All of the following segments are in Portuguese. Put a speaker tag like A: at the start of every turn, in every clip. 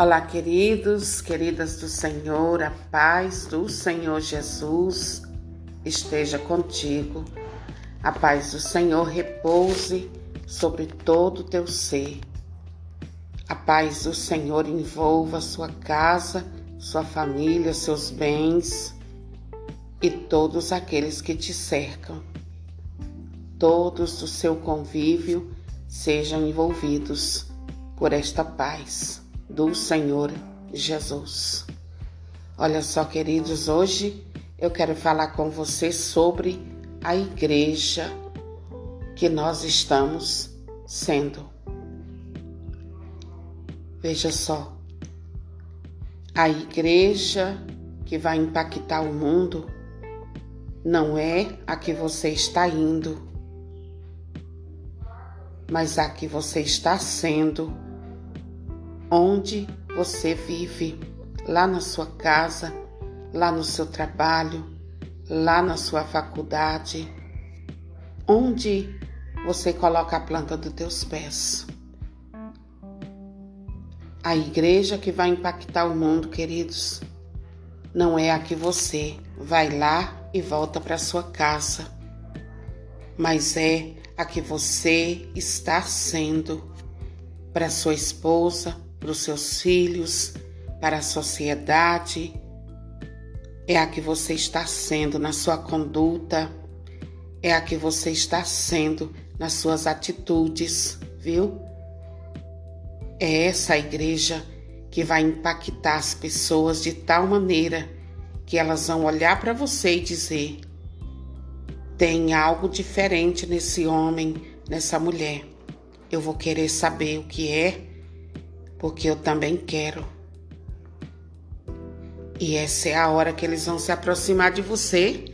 A: Olá, queridos, queridas do Senhor, a paz do Senhor Jesus esteja contigo. A paz do Senhor repouse sobre todo o teu ser. A paz do Senhor envolva sua casa, sua família, seus bens e todos aqueles que te cercam. Todos do seu convívio sejam envolvidos por esta paz do Senhor Jesus. Olha só, queridos, hoje eu quero falar com você sobre a igreja que nós estamos sendo. Veja só, a igreja que vai impactar o mundo não é a que você está indo, mas a que você está sendo onde você vive, lá na sua casa, lá no seu trabalho, lá na sua faculdade, onde você coloca a planta dos teus pés. A igreja que vai impactar o mundo, queridos, não é a que você vai lá e volta para sua casa, mas é a que você está sendo para sua esposa, para os seus filhos, para a sociedade. É a que você está sendo na sua conduta, é a que você está sendo nas suas atitudes, viu? É essa igreja que vai impactar as pessoas de tal maneira que elas vão olhar para você e dizer: tem algo diferente nesse homem, nessa mulher. Eu vou querer saber o que é porque eu também quero. E essa é a hora que eles vão se aproximar de você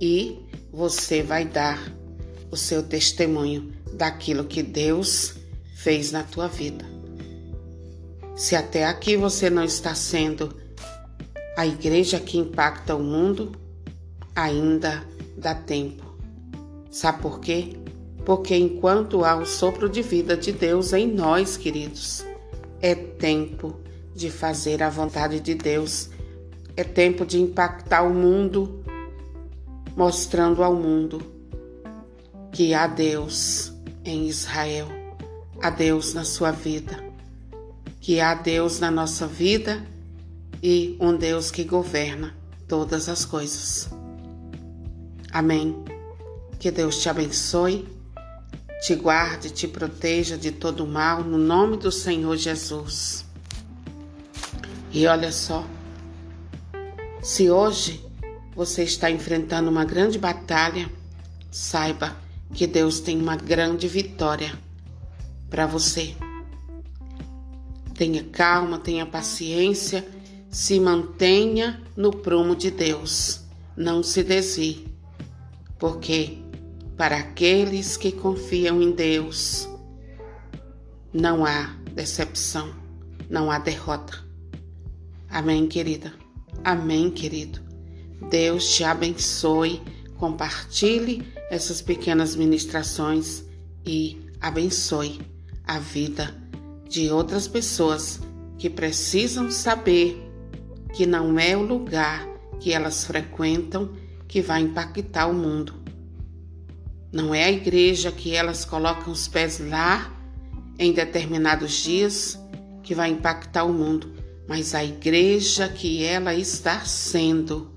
A: e você vai dar o seu testemunho daquilo que Deus fez na tua vida. Se até aqui você não está sendo a igreja que impacta o mundo, ainda dá tempo. Sabe por quê? Porque enquanto há o sopro de vida de Deus em nós, queridos, é tempo de fazer a vontade de Deus. É tempo de impactar o mundo, mostrando ao mundo que há Deus em Israel, há Deus na sua vida, que há Deus na nossa vida e um Deus que governa todas as coisas. Amém. Que Deus te abençoe te guarde, te proteja de todo mal, no nome do Senhor Jesus. E olha só, se hoje você está enfrentando uma grande batalha, saiba que Deus tem uma grande vitória para você. Tenha calma, tenha paciência, se mantenha no prumo de Deus. Não se desvie, porque para aqueles que confiam em Deus, não há decepção, não há derrota. Amém, querida? Amém, querido? Deus te abençoe. Compartilhe essas pequenas ministrações e abençoe a vida de outras pessoas que precisam saber que não é o lugar que elas frequentam que vai impactar o mundo não é a igreja que elas colocam os pés lá em determinados dias que vai impactar o mundo, mas a igreja que ela está sendo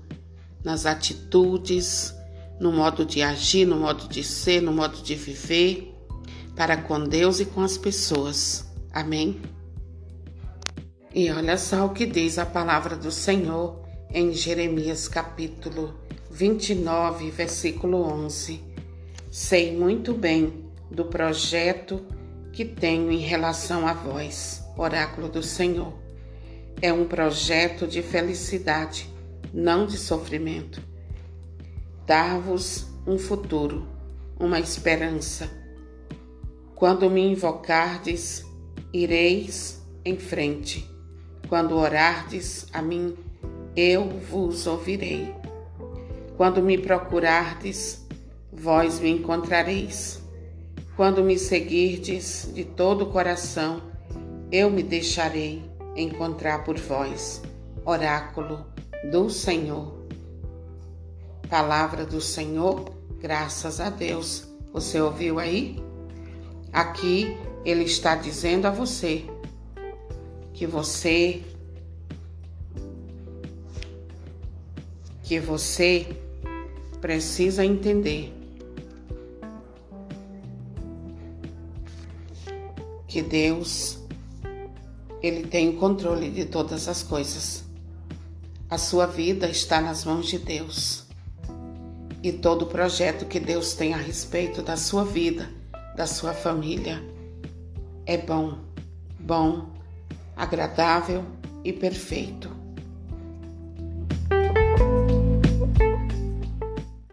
A: nas atitudes, no modo de agir, no modo de ser, no modo de viver, para com Deus e com as pessoas. Amém? E olha só o que diz a palavra do Senhor em Jeremias capítulo 29, versículo 11. Sei muito bem do projeto que tenho em relação a vós, oráculo do Senhor. É um projeto de felicidade, não de sofrimento. Dar-vos um futuro, uma esperança. Quando me invocardes, ireis em frente. Quando orardes a mim, eu vos ouvirei. Quando me procurardes, vós me encontrareis. Quando me seguirdes de todo o coração, eu me deixarei encontrar por vós. Oráculo do Senhor. Palavra do Senhor, graças a Deus. Você ouviu aí? Aqui ele está dizendo a você que você que você precisa entender que Deus ele tem o controle de todas as coisas. A sua vida está nas mãos de Deus. E todo projeto que Deus tem a respeito da sua vida, da sua família, é bom, bom, agradável e perfeito.